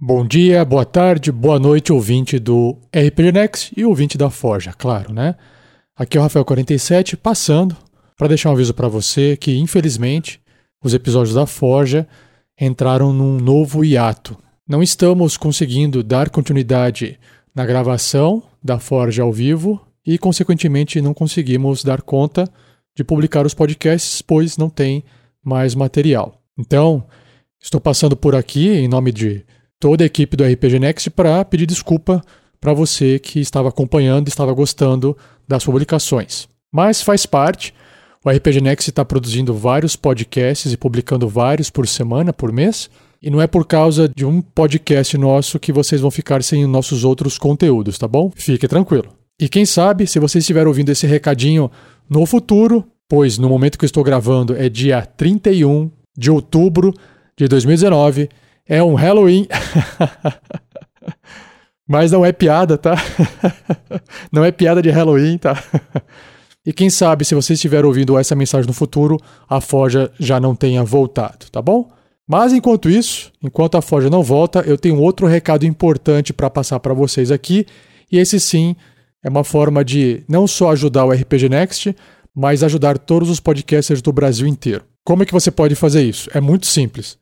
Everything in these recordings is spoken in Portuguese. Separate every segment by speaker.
Speaker 1: Bom dia, boa tarde, boa noite, ouvinte do RPG Next e ouvinte da Forja, claro, né? Aqui é o Rafael47 passando para deixar um aviso para você que, infelizmente, os episódios da Forja entraram num novo hiato. Não estamos conseguindo dar continuidade na gravação da Forja ao vivo e, consequentemente, não conseguimos dar conta de publicar os podcasts, pois não tem mais material. Então, estou passando por aqui em nome de toda a equipe do RPG Next para pedir desculpa para você que estava acompanhando e estava gostando das publicações. Mas faz parte. O RPG Next está produzindo vários podcasts e publicando vários por semana, por mês. E não é por causa de um podcast nosso que vocês vão ficar sem nossos outros conteúdos, tá bom? Fique tranquilo. E quem sabe, se você estiver ouvindo esse recadinho no futuro, pois no momento que eu estou gravando é dia 31 de outubro de 2019, é um Halloween. Mas não é piada, tá? não é piada de Halloween, tá? E quem sabe, se você estiver ouvindo essa mensagem no futuro, a Forja já não tenha voltado, tá bom? Mas enquanto isso, enquanto a Forja não volta, eu tenho outro recado importante para passar para vocês aqui, e esse sim é uma forma de não só ajudar o RPG Next, mas ajudar todos os podcasters do Brasil inteiro. Como é que você pode fazer isso? É muito simples.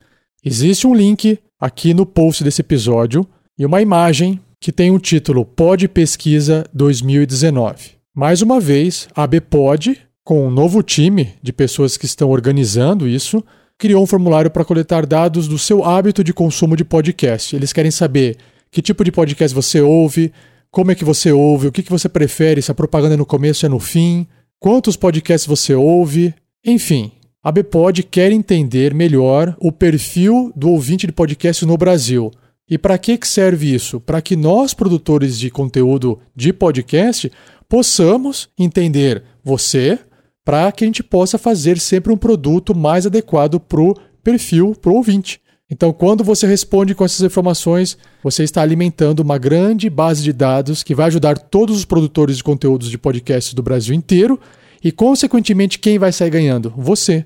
Speaker 1: Existe um link aqui no post desse episódio e uma imagem que tem o título Pod Pesquisa 2019. Mais uma vez, a BPod, com um novo time de pessoas que estão organizando isso, criou um formulário para coletar dados do seu hábito de consumo de podcast. Eles querem saber que tipo de podcast você ouve, como é que você ouve, o que, que você prefere, se a propaganda é no começo é no fim, quantos podcasts você ouve, enfim. A Bpod quer entender melhor o perfil do ouvinte de podcast no Brasil. E para que serve isso? Para que nós, produtores de conteúdo de podcast, possamos entender você, para que a gente possa fazer sempre um produto mais adequado para o perfil, para o ouvinte. Então, quando você responde com essas informações, você está alimentando uma grande base de dados que vai ajudar todos os produtores de conteúdos de podcasts do Brasil inteiro e, consequentemente, quem vai sair ganhando? Você.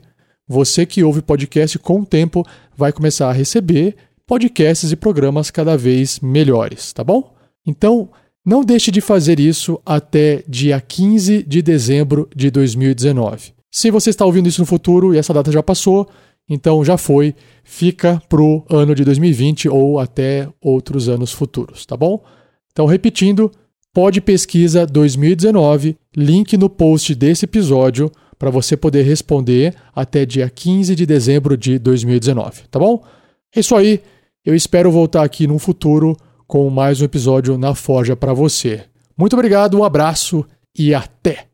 Speaker 1: Você que ouve podcast com o tempo vai começar a receber podcasts e programas cada vez melhores, tá bom? Então, não deixe de fazer isso até dia 15 de dezembro de 2019. Se você está ouvindo isso no futuro e essa data já passou, então já foi, fica pro ano de 2020 ou até outros anos futuros, tá bom? Então, repetindo, pode pesquisa 2019, link no post desse episódio para você poder responder até dia 15 de dezembro de 2019, tá bom? É isso aí. Eu espero voltar aqui no futuro com mais um episódio na Forja para você. Muito obrigado, um abraço e até!